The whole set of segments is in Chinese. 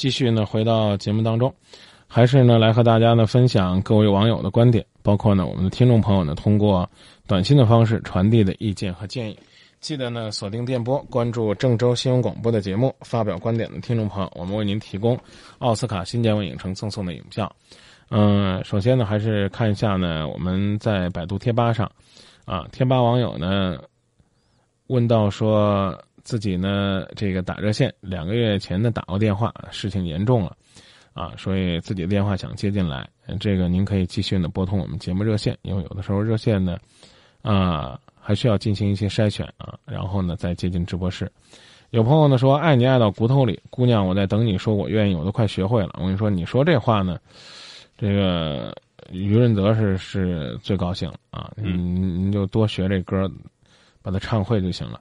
继续呢回到节目当中，还是呢来和大家呢分享各位网友的观点，包括呢我们的听众朋友呢通过短信的方式传递的意见和建议。记得呢锁定电波，关注郑州新闻广播的节目，发表观点的听众朋友，我们为您提供奥斯卡新建文影城赠送的影票。嗯，首先呢还是看一下呢我们在百度贴吧上，啊贴吧网友呢问到说。自己呢，这个打热线两个月前呢打过电话，事情严重了，啊，所以自己的电话想接进来，这个您可以继续呢拨通我们节目热线，因为有的时候热线呢，啊，还需要进行一些筛选啊，然后呢再接进直播室。有朋友呢说爱你爱到骨头里，姑娘我在等你说我愿意，我都快学会了。我跟你说，你说这话呢，这个于润泽是是最高兴了啊，你你就多学这歌，把它唱会就行了。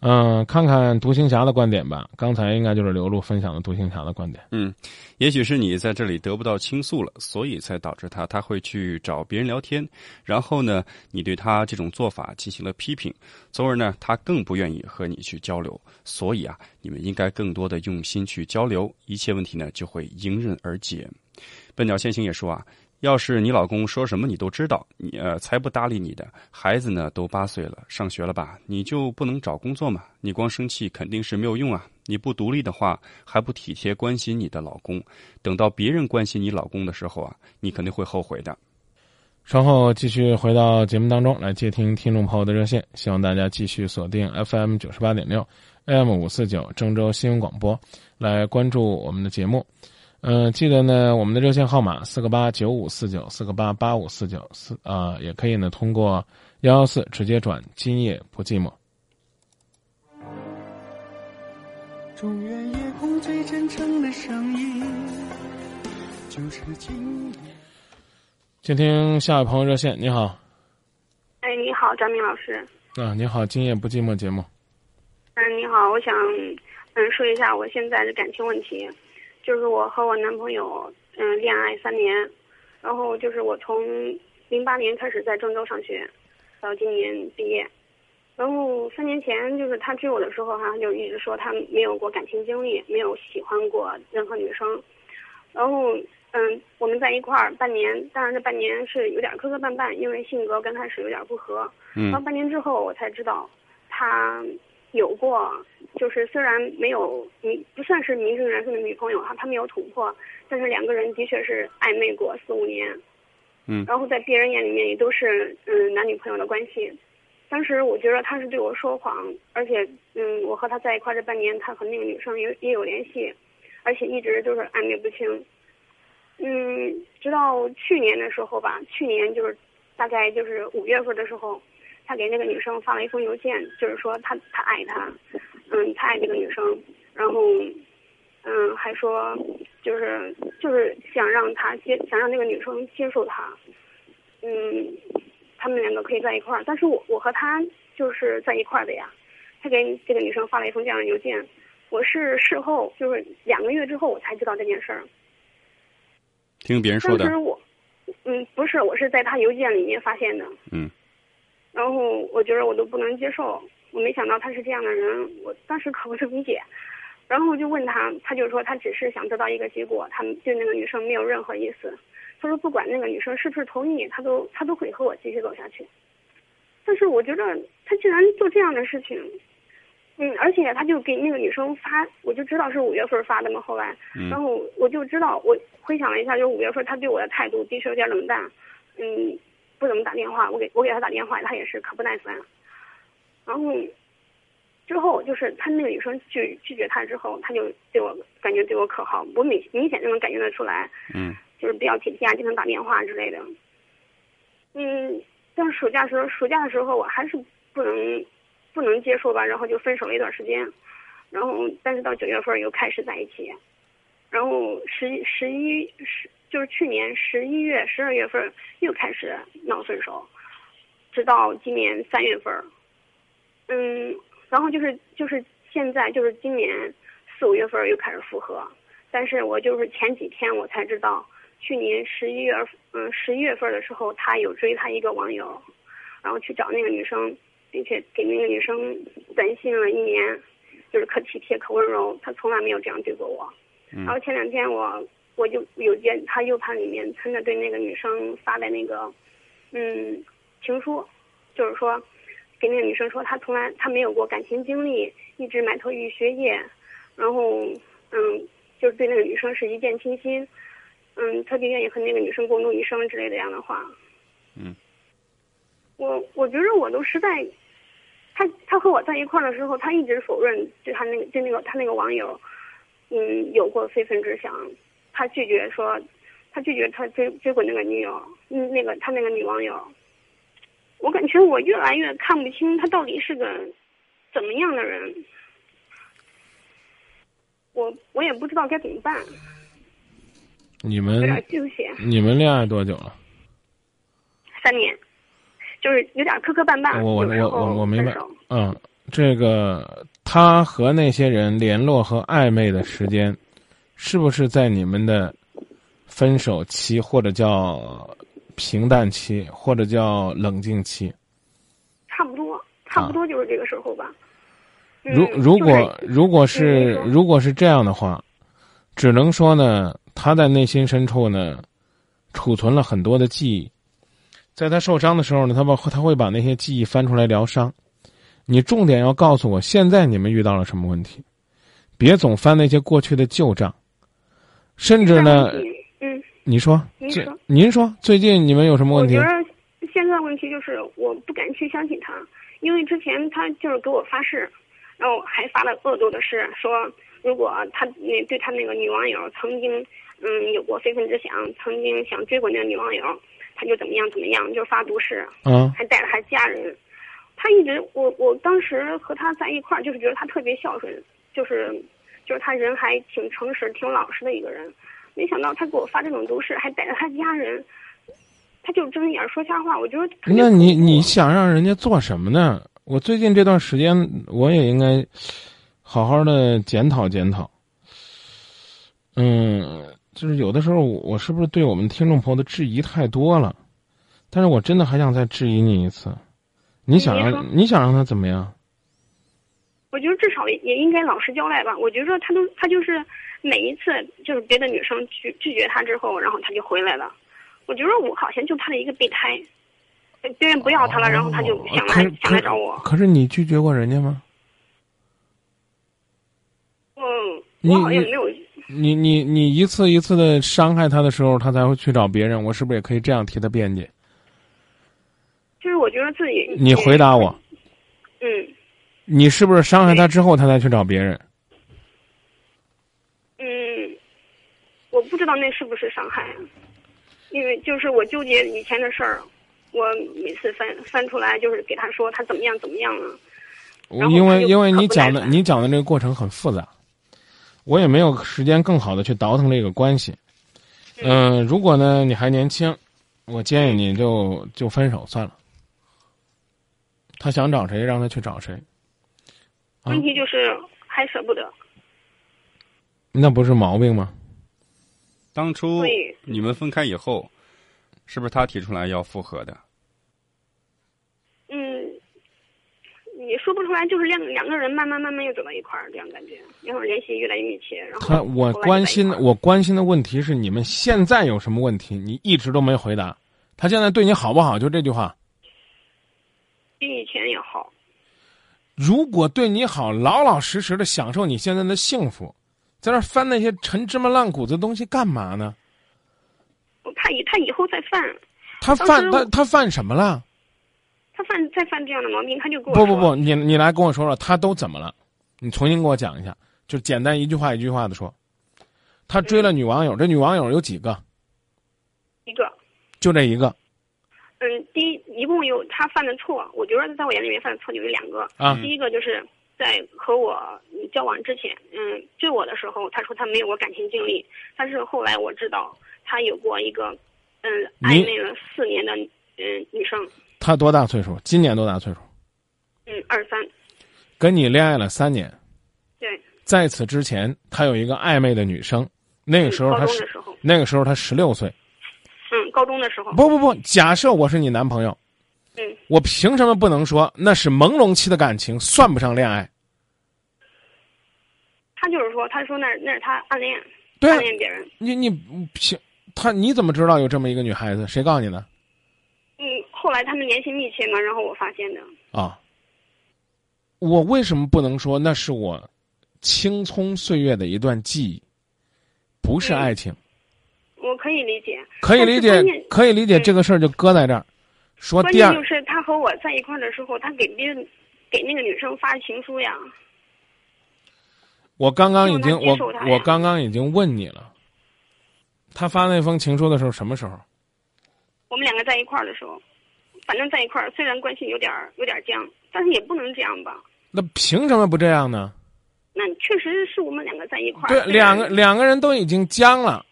嗯，看看独行侠的观点吧。刚才应该就是刘璐分享的独行侠的观点。嗯，也许是你在这里得不到倾诉了，所以才导致他他会去找别人聊天。然后呢，你对他这种做法进行了批评，从而呢，他更不愿意和你去交流。所以啊，你们应该更多的用心去交流，一切问题呢就会迎刃而解。笨鸟先行也说啊。要是你老公说什么你都知道，你呃才不搭理你的。孩子呢都八岁了，上学了吧？你就不能找工作吗？你光生气肯定是没有用啊！你不独立的话，还不体贴关心你的老公，等到别人关心你老公的时候啊，你肯定会后悔的。稍后继续回到节目当中来接听听众朋友的热线，希望大家继续锁定 FM 九十八点六，AM 五四九郑州新闻广播，来关注我们的节目。嗯，记得呢，我们的热线号码四个八九五四九四个八八五四九四啊，也可以呢通过幺幺四直接转。今夜不寂寞。中原夜空最真诚的声音，就是今夜。接听下一位朋友热线，你好。哎，你好，张明老师。啊，你好，今夜不寂寞节目。嗯，你好，我想嗯说一下我现在的感情问题。就是我和我男朋友，嗯，恋爱三年，然后就是我从零八年开始在郑州上学，到今年毕业，然后三年前就是他追我的时候哈，就一直说他没有过感情经历，没有喜欢过任何女生，然后嗯，我们在一块儿半年，当然这半年是有点磕磕绊绊，因为性格刚开始有点不合，嗯，然后半年之后我才知道他。有过，就是虽然没有你不算是名正言顺的女朋友哈，他没有捅破，但是两个人的确是暧昧过四五年，嗯，然后在别人眼里面也都是嗯男女朋友的关系。当时我觉得他是对我说谎，而且嗯我和他在一块这半年，他和那个女生也也有联系，而且一直都是暧昧不清。嗯，直到去年的时候吧，去年就是大概就是五月份的时候。他给那个女生发了一封邮件，就是说他他爱她，嗯，他爱这个女生，然后，嗯，还说就是就是想让他接想让那个女生接受他，嗯，他们两个可以在一块儿，但是我我和他就是在一块儿的呀。他给这个女生发了一封这样的邮件，我是事后就是两个月之后我才知道这件事儿。听别人说的。当时我，嗯，不是，我是在他邮件里面发现的。嗯。然后我觉得我都不能接受，我没想到他是这样的人，我当时可不是理解，然后我就问他，他就说他只是想得到一个结果，他对那个女生没有任何意思。他说不管那个女生是不是同意，他都他都会和我继续走下去。但是我觉得他既然做这样的事情，嗯，而且他就给那个女生发，我就知道是五月份发的嘛。后来，然后我就知道，我回想了一下，就是五月份他对我的态度的确有点冷淡，嗯。不怎么打电话，我给我给他打电话，他也是可不耐烦。然后之后就是他那个女生拒拒绝他之后，他就对我感觉对我可好，我明明显就能感觉得出来。嗯。就是比较体贴啊，经常打电话之类的。嗯，但是暑假时候暑假的时候我还是不能不能接受吧，然后就分手了一段时间。然后但是到九月份又开始在一起，然后十十一十。就是去年十一月、十二月份又开始闹分手，直到今年三月份，嗯，然后就是就是现在就是今年四五月份又开始复合，但是我就是前几天我才知道，去年十一月嗯十一月份的时候，他有追他一个网友，然后去找那个女生，并且给那个女生短信了一年，就是可体贴可温柔，他从来没有这样对过我。嗯然后前两天我我就有见他 U 盘里面存着对那个女生发的那个嗯情书，就是说给那个女生说他从来他没有过感情经历，一直埋头于学业，然后嗯就是对那个女生是一见倾心，嗯特别愿意和那个女生共度一生之类的这样的话。嗯，我我觉得我都实在。他他和我在一块儿的时候，他一直否认就他那个就那个他那个网友，嗯，有过非分之想，他拒绝说，他拒绝他追追过那个女友，嗯，那个他那个女网友，我感觉我越来越看不清他到底是个怎么样的人，我我也不知道该怎么办，你们点纠结。你们恋爱多久了？三年，就是有点磕磕绊绊，我我我我我明白，嗯，这个他和那些人联络和暧昧的时间，是不是在你们的分手期，或者叫平淡期，或者叫冷静期？差不多，差不多就是这个时候吧。嗯如如果就是如果嗯是如果是这样的话，只能说呢，他在内心深处呢，储存了很多的记忆，在他受伤的时候呢，他把他会把那些记忆翻出来疗伤。你重点要告诉我，现在你们遇到了什么问题，别总翻那些过去的旧账，甚至呢，嗯，你说您说您说最近你们有什么问题我觉？得现在问题就是我不敢去相信他，因为之前他就是给我发誓，然后还发了恶毒的誓，说如果他那对他那个女网友曾经嗯有过非分之想，曾经想追过那个女网友，他就怎么样怎么样，就是发毒誓，啊还带着他家人。他一直我我当时和他在一块儿，就是觉得他特别孝顺，就是就是他人还挺诚实、挺老实的一个人。没想到他给我发这种毒誓，还带着他家人，他就睁眼说瞎话。我觉得那你你想让人家做什么呢？我最近这段时间，我也应该好好的检讨检讨。嗯，就是有的时候我是不是对我们听众朋友的质疑太多了？但是我真的还想再质疑你一次，你想让你想让他怎么样？我觉得至少也也应该老实交代吧。我觉得他都他就是每一次就是别的女生拒拒绝他之后，然后他就回来了。我觉得我好像就他的一个备胎，别人不要他了，然后他就想来想来找我。可是你拒绝过人家吗？嗯，你我好像你没有。你你你一次一次的伤害他的时候，他才会去找别人。我是不是也可以这样替他辩解？就是我觉得自己。你回答我，嗯，你是不是伤害他之后，他才去找别人？嗯，我不知道那是不是伤害，啊因为就是我纠结以前的事儿，我每次翻翻出来就是给他说他怎么样怎么样了。我因为因为你讲的你讲的这个过程很复杂，我也没有时间更好的去倒腾这个关系。嗯、如果呢你还年轻，我建议你就就分手算了。他想找谁，让他去找谁，啊问题就是还舍不得，那不是毛病吗？当初你们分开以后，是不是他提出来要复合的？嗯，也说不出来，就是两两个人慢慢慢慢又走到一块儿，这样感觉，然后联系越来越密切，然后他我关心我关心的问题是你们现在有什么问题？你一直都没回答。他现在对你好不好？就这句话。比以前也好。如果对你好，老老实实的享受你现在的幸福，在那翻那些陈芝麻烂谷子的东西干嘛呢？我怕以他以后再犯，他犯他他犯什么了？他犯再犯这样的毛病，他就给我说不不不，你你来跟我说说，他都怎么了？你重新给我讲一下，就简单一句话一句话的说。他追了女网友，这女网友有几个？一个，就这一个嗯，第一一共有他犯的错，我觉得在我眼里面犯的错就有两个。啊第一个就是在和我交往之前，嗯，追我的时候，他说他没有过感情经历，但是后来我知道他有过一个，嗯，暧昧了四年的嗯女生，他多大岁数？今年多大岁数？嗯，二三，跟你恋爱了三年，对，在此之前，他有一个暧昧的女生，那个时候高他是时候，那个时候他十六岁。嗯，高中的时候，不不不，假设我是你男朋友，嗯，我凭什么不能说那是朦胧期的感情，算不上恋爱？他就是说，他说那那是他暗恋，对啊暗，恋别人。你你凭他你怎么知道有这么一个女孩子？谁告诉你的嗯，后来他们联系密切嘛，然后我发现的。啊？我为什么不能说那是我青葱岁月的一段记忆，不是嗯爱情？我可以理解，可以理解可以理解，嗯这个事儿就搁在这儿。说第二关键就，是他和我在一块儿的时候，他给别人给那个女生发情书呀。我刚刚已经我我刚刚已经问你了，他发那封情书的时候什么时候？我们两个在一块儿的时候，反正在一块儿，虽然关系有点儿有点僵，但是也不能这样吧。那凭什么不这样呢？那确实是我们两个在一块儿。对，两个两个人都已经僵了，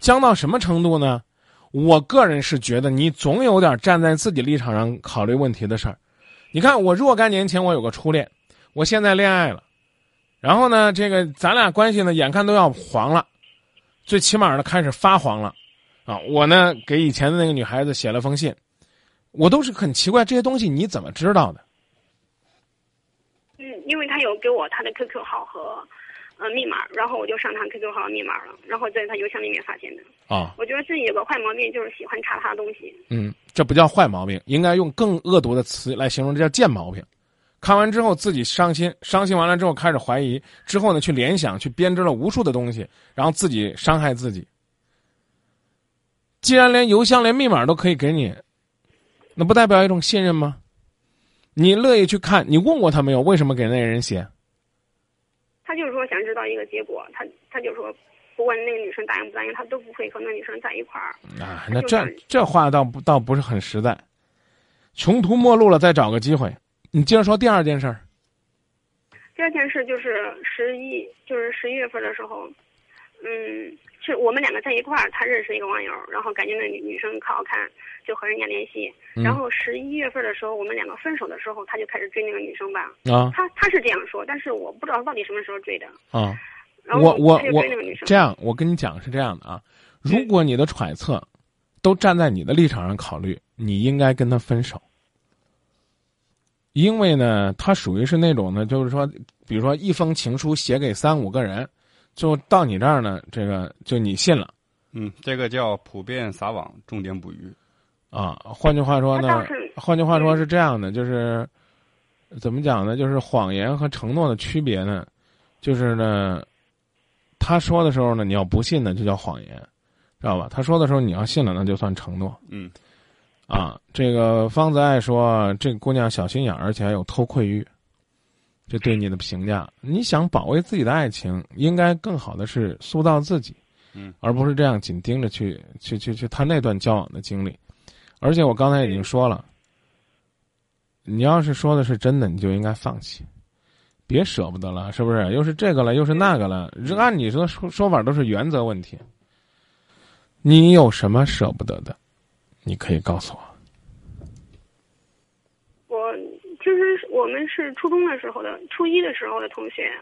僵到什么程度呢？我个人是觉得你总有点站在自己立场上考虑问题的事儿。你看，我若干年前我有个初恋，我现在恋爱了，然后呢，这个咱俩关系呢，眼看都要黄了，最起码呢开始发黄了，啊，我呢给以前的那个女孩子写了封信，我都是很奇怪这些东西你怎么知道的？他有给我他的 QQ 号和呃密码，然后我就上他 QQ 号密码了，然后在他邮箱里面发现的。啊，我觉得自己有个坏毛病，就是喜欢查他的东西。嗯，这不叫坏毛病，应该用更恶毒的词来形容，这叫贱毛病。看完之后自己伤心，伤心完了之后开始怀疑，之后呢去联想，去编织了无数的东西，然后自己伤害自己。既然连邮箱、连密码都可以给你，那不代表一种信任吗？你乐意去看，你问过他没有？为什么给那个人写？他就是说想知道一个结果，他他就说不管那个女生答应不答应，他都不会和那女生在一块儿。啊，那这这话倒不倒不是很实在。穷途末路了，再找个机会。你接着说第二件事儿。第二件事就是十一，就是十一月份的时候，嗯，是我们两个在一块儿，他认识一个网友，然后感觉那女女生可好看，就和人家联系。嗯然后十一月份的时候，我们两个分手的时候，他就开始追那个女生吧。啊他他是这样说，但是我不知道到底什么时候追的。啊！然后我我我。这样，我跟你讲是这样的啊，如果你的揣测都站在你的立场上考虑，你应该跟他分手，因为呢，他属于是那种呢，就是说，比如说一封情书写给三五个人，就到你这儿呢，这个就你信了嗯，这个叫普遍撒网，重点捕鱼。啊。换句话说呢是，换句话说是这样的，就是怎么讲呢？就是谎言和承诺的区别呢，就是呢，他说的时候呢，你要不信呢，就叫谎言，知道吧？他说的时候你要信了，那就算承诺嗯啊。这个方子爱说，这个姑娘小心眼儿，而且还有偷窥欲，这对你的评价，你想保卫自己的爱情，应该更好的是塑造自己，嗯，而不是这样紧盯着去去去去他那段交往的经历。而且我刚才已经说了，你要是说的是真的，你就应该放弃，别舍不得了，是不是？又是这个了，又是那个了，按你说说说法都是原则问题。你有什么舍不得的？你可以告诉我。我其实是我们是初中的时候的，初一的时候的同学。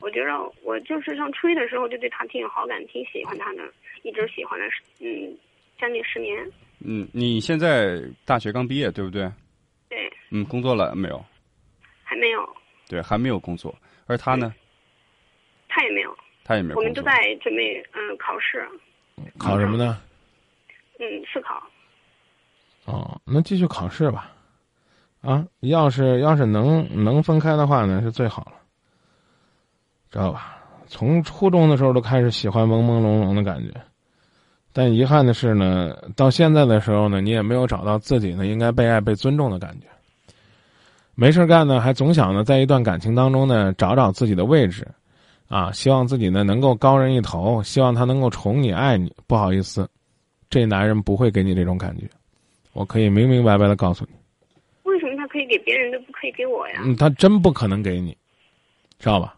我觉得我就是上初一的时候就对他挺有好感，挺喜欢他的，一直喜欢了十嗯将近十年。嗯，你现在大学刚毕业，对不对？对，嗯，工作了没有？还没有，对，还没有工作。而他呢？他也没有。他也没有。我们都在准备嗯考试，考什么呢？嗯试考。哦，那继续考试吧。啊，要是要是能能分开的话呢，是最好了，知道吧？从初中的时候都开始喜欢朦朦胧胧的感觉，但遗憾的是呢，到现在的时候呢，你也没有找到自己呢应该被爱、被尊重的感觉。没事干呢，还总想呢在一段感情当中呢找找自己的位置，啊，希望自己呢能够高人一头，希望他能够宠你、爱你。不好意思，这男人不会给你这种感觉，我可以明明白白的告诉你。给别人都，不可以给我呀？嗯，他真不可能给你，知道吧？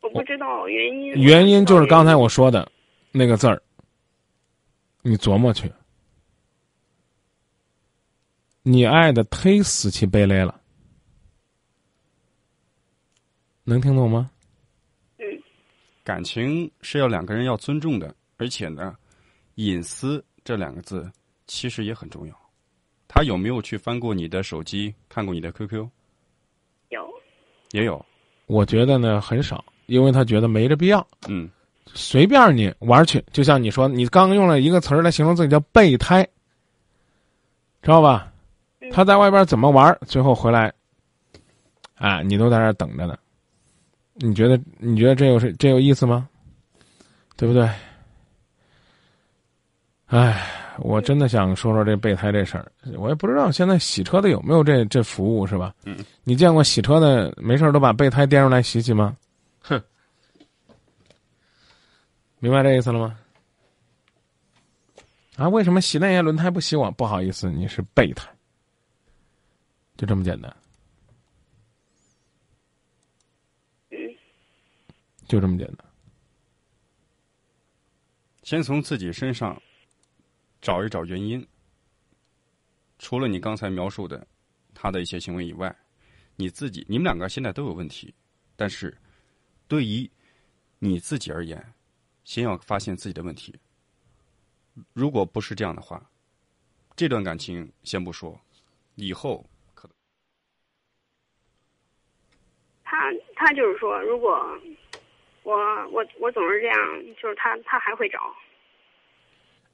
我不知道原因。原因就是刚才我我说的，那个字儿，你琢磨去。你爱的忒死气卑劣了，能听懂吗？嗯感情是要两个人要尊重的，而且呢，隐私这两个字其实也很重要。他有没有去翻过你的手机，看过你的 QQ？有也有。我觉得呢很少，因为他觉得没这必要。嗯随便你玩去，就像你说，你刚用了一个词儿来形容自己叫备胎，知道吧？他在外边怎么玩，最后回来，啊，你都在那儿等着呢。你觉得你觉得这有是这有意思吗？对不对？哎，我真的想说说这备胎这事儿。我也不知道现在洗车的有没有这这服务是吧？嗯，你见过洗车的没事都把备胎颠出来洗洗吗？哼，明白这意思了吗？啊，为什么洗那些轮胎不洗我？不好意思，你是备胎，就这么简单。就这么简单。先从自己身上找一找原因。除了你刚才描述的他的一些行为以外，你自己，你们两个现在都有问题。但是，对于你自己而言，先要发现自己的问题。如果不是这样的话，这段感情先不说，以后可能他他就是说，如果。我我我总是这样，就是他他还会找。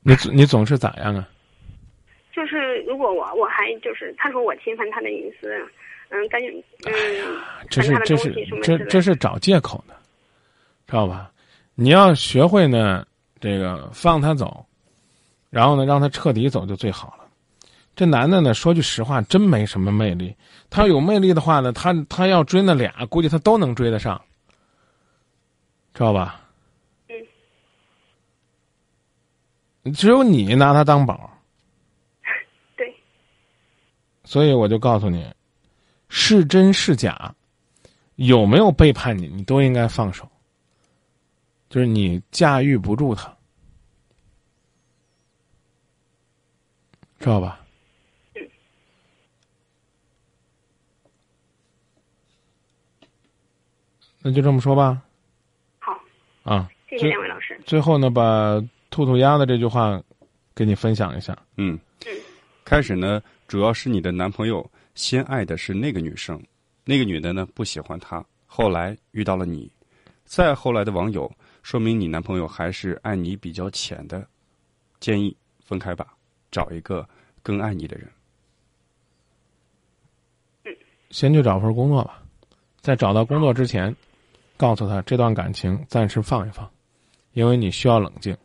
你你总是咋样啊？就是如果我我还就是他说我侵犯他的隐私，嗯，赶紧嗯，这是这是这这是找借口的，知道吧？你要学会呢，这个放他走，然后呢让他彻底走就最好了。这男的呢，说句实话，真没什么魅力。他要有魅力的话呢，他他要追那俩，估计他都能追得上。知道吧？嗯，只有你拿他当宝。对。所以我就告诉你，是真是假，有没有背叛你，你都应该放手。就是你驾驭不住他，知道吧？嗯。那就这么说吧。好啊，谢谢两位老师。最后呢，把兔兔鸭的这句话给你分享一下。嗯，开始呢，主要是你的男朋友先爱的是那个女生，那个女的呢不喜欢他，后来遇到了你，再后来的网友，说明你男朋友还是爱你比较浅的，建议分开吧，找一个更爱你的人。先去找份工作吧，在找到工作之前。告诉他这段感情暂时放一放，因为你需要冷静。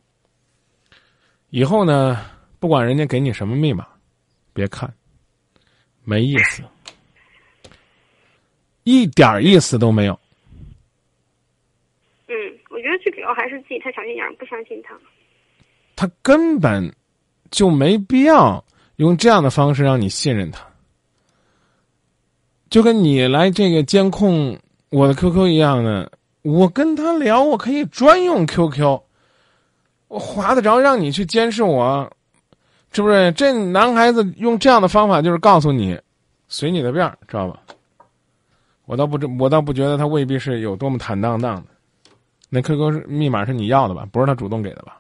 以后呢，不管人家给你什么密码，别看，没意思，一点意思都没有。嗯，我觉得最主要还是自己太小心眼，不相信他。他根本就没必要用这样的方式让你信任他，就跟你来这个监控。我的 QQ 一样的，我跟他聊，我可以专用 QQ，我划得着让你去监视我，是不是？这男孩子用这样的方法就是告诉你，随你的便知道吧？我倒不知，我倒不觉得他未必是有多么坦荡荡的。那 QQ 是密码是你要的吧？不是他主动给的吧？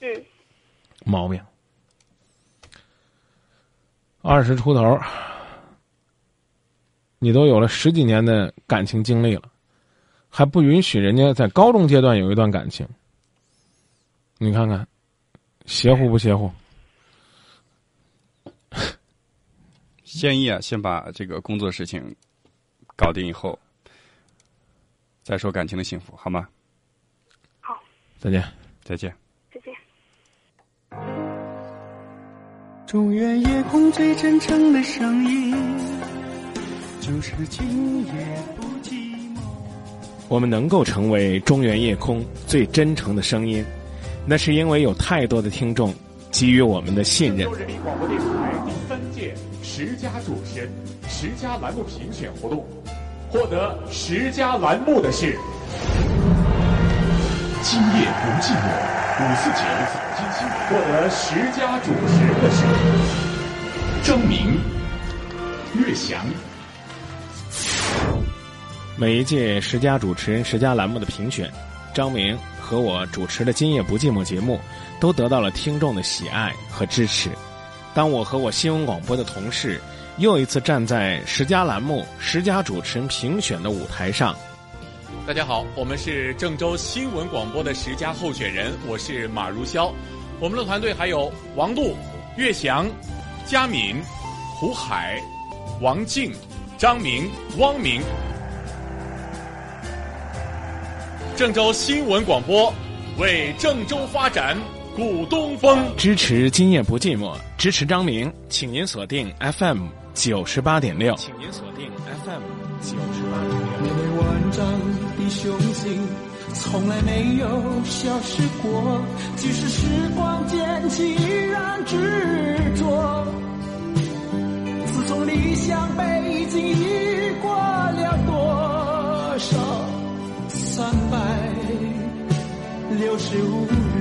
嗯。毛病。二十出头。你都有了十几年的感情经历了，还不允许人家在高中阶段有一段感情？你看看，邪乎不邪乎？建议啊，先把这个工作事情搞定以后，再说感情的幸福，好吗？好，再见，再见，再见。中原夜空最真诚的声音。就是今夜不寂寞。我们能够成为中原夜空最真诚的声音，那是因为有太多的听众给予我们的信任。人民广播电台第三届十佳主持人、十佳栏目评选活动，获得十佳栏目的是：今夜不寂寞五四九早间新闻；获得十佳主持人的是张明、岳翔。每一届十佳主持人、十佳栏目的评选，张明和我主持的《今夜不寂寞》节目，都得到了听众的喜爱和支持。当我和我新闻广播的同事又一次站在十佳栏目、十佳主持人评选的舞台上，大家好，我们是郑州新闻广播的十佳候选人，我是马如霄。我们的团队还有王璐、岳翔、佳敏、胡海、王静、张明、汪明。郑州新闻广播为郑州发展鼓东风，支持今夜不寂寞，支持张明，请您锁定 FM 九十八点六，请您锁定 FM 九十八点六。面对万丈的雄心，从来没有消失过。即使时光渐起，依然执着。自从理想北京，已过了多少三百六十五日？